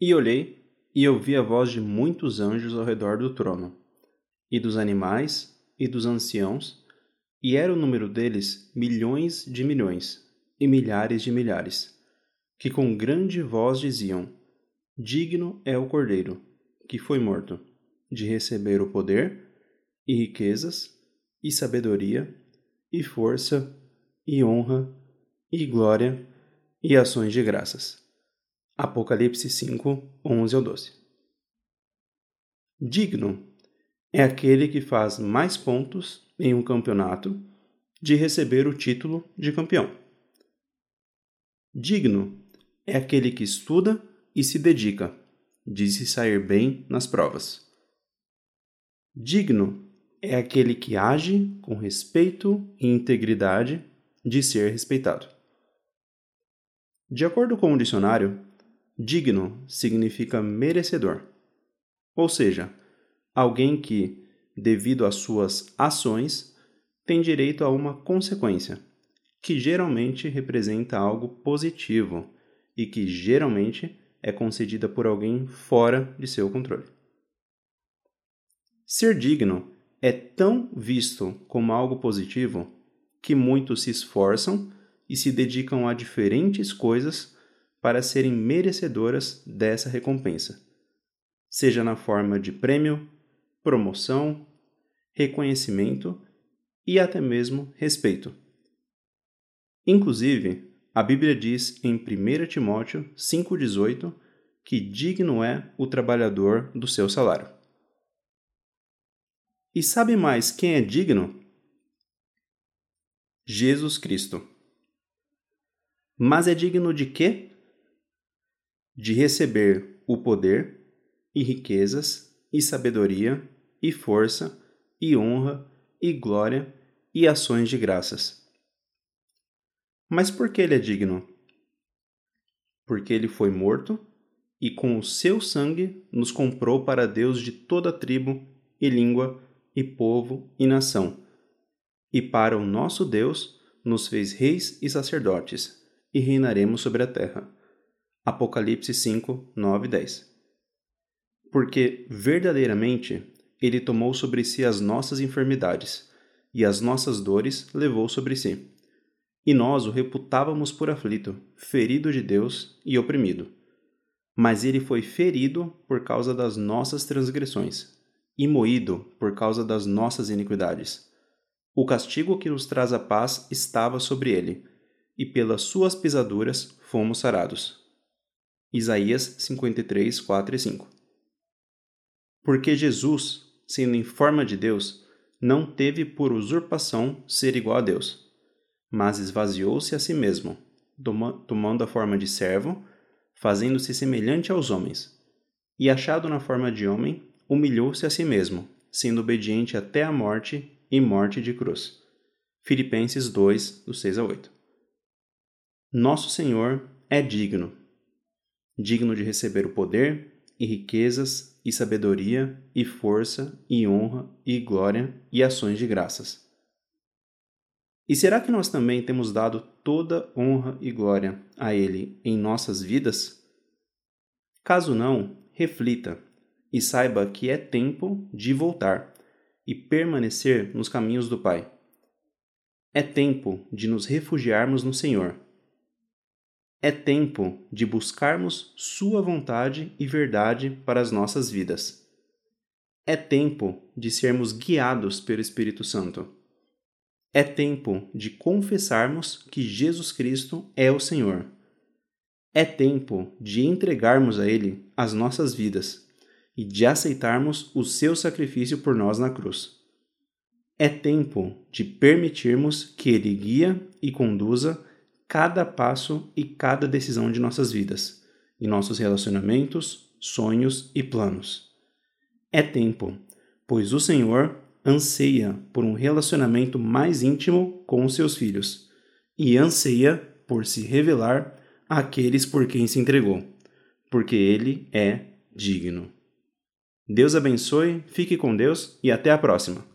E olhei, e ouvi a voz de muitos anjos ao redor do trono, e dos animais, e dos anciãos, e era o número deles milhões de milhões, e milhares de milhares, que com grande voz diziam: Digno é o Cordeiro, que foi morto, de receber o poder, e riquezas, e sabedoria, e força, e honra, e glória, e ações de graças. Apocalipse 5, 11 ao 12. Digno é aquele que faz mais pontos em um campeonato de receber o título de campeão. Digno é aquele que estuda e se dedica, de se sair bem nas provas. Digno é aquele que age com respeito e integridade de ser respeitado. De acordo com o dicionário, digno significa merecedor, ou seja, alguém que, devido às suas ações, tem direito a uma consequência, que geralmente representa algo positivo e que geralmente é concedida por alguém fora de seu controle. Ser digno é tão visto como algo positivo que muitos se esforçam e se dedicam a diferentes coisas para serem merecedoras dessa recompensa, seja na forma de prêmio, promoção, reconhecimento e até mesmo respeito. Inclusive, a Bíblia diz em 1 Timóteo 5,18 que digno é o trabalhador do seu salário. E sabe mais quem é digno? Jesus Cristo. Mas é digno de quê? De receber o poder e riquezas e sabedoria e força e honra e glória e ações de graças. Mas por que ele é digno? Porque ele foi morto e com o seu sangue nos comprou para Deus de toda tribo e língua e povo e nação. E para o nosso Deus nos fez reis e sacerdotes, e reinaremos sobre a terra. Apocalipse 5, 9 e 10. Porque verdadeiramente ele tomou sobre si as nossas enfermidades, e as nossas dores levou sobre si. E nós o reputávamos por aflito, ferido de Deus e oprimido. Mas ele foi ferido por causa das nossas transgressões e moído por causa das nossas iniquidades. O castigo que nos traz a paz estava sobre ele, e pelas suas pisaduras fomos sarados. Isaías 53, 4 e 5 Porque Jesus, sendo em forma de Deus, não teve por usurpação ser igual a Deus, mas esvaziou-se a si mesmo, tomando a forma de servo, fazendo-se semelhante aos homens, e achado na forma de homem, humilhou-se a si mesmo, sendo obediente até a morte e morte de cruz. Filipenses 2, do 6 a 8. Nosso Senhor é digno, digno de receber o poder e riquezas e sabedoria e força e honra e glória e ações de graças. E será que nós também temos dado toda honra e glória a Ele em nossas vidas? Caso não, reflita e saiba que é tempo de voltar e permanecer nos caminhos do Pai. É tempo de nos refugiarmos no Senhor. É tempo de buscarmos Sua vontade e verdade para as nossas vidas. É tempo de sermos guiados pelo Espírito Santo. É tempo de confessarmos que Jesus Cristo é o Senhor. É tempo de entregarmos a Ele as nossas vidas e de aceitarmos o seu sacrifício por nós na cruz. É tempo de permitirmos que Ele guia e conduza cada passo e cada decisão de nossas vidas, em nossos relacionamentos, sonhos e planos. É tempo, pois o Senhor anseia por um relacionamento mais íntimo com os seus filhos e anseia por se revelar àqueles por quem se entregou, porque Ele é digno. Deus abençoe, fique com Deus e até a próxima!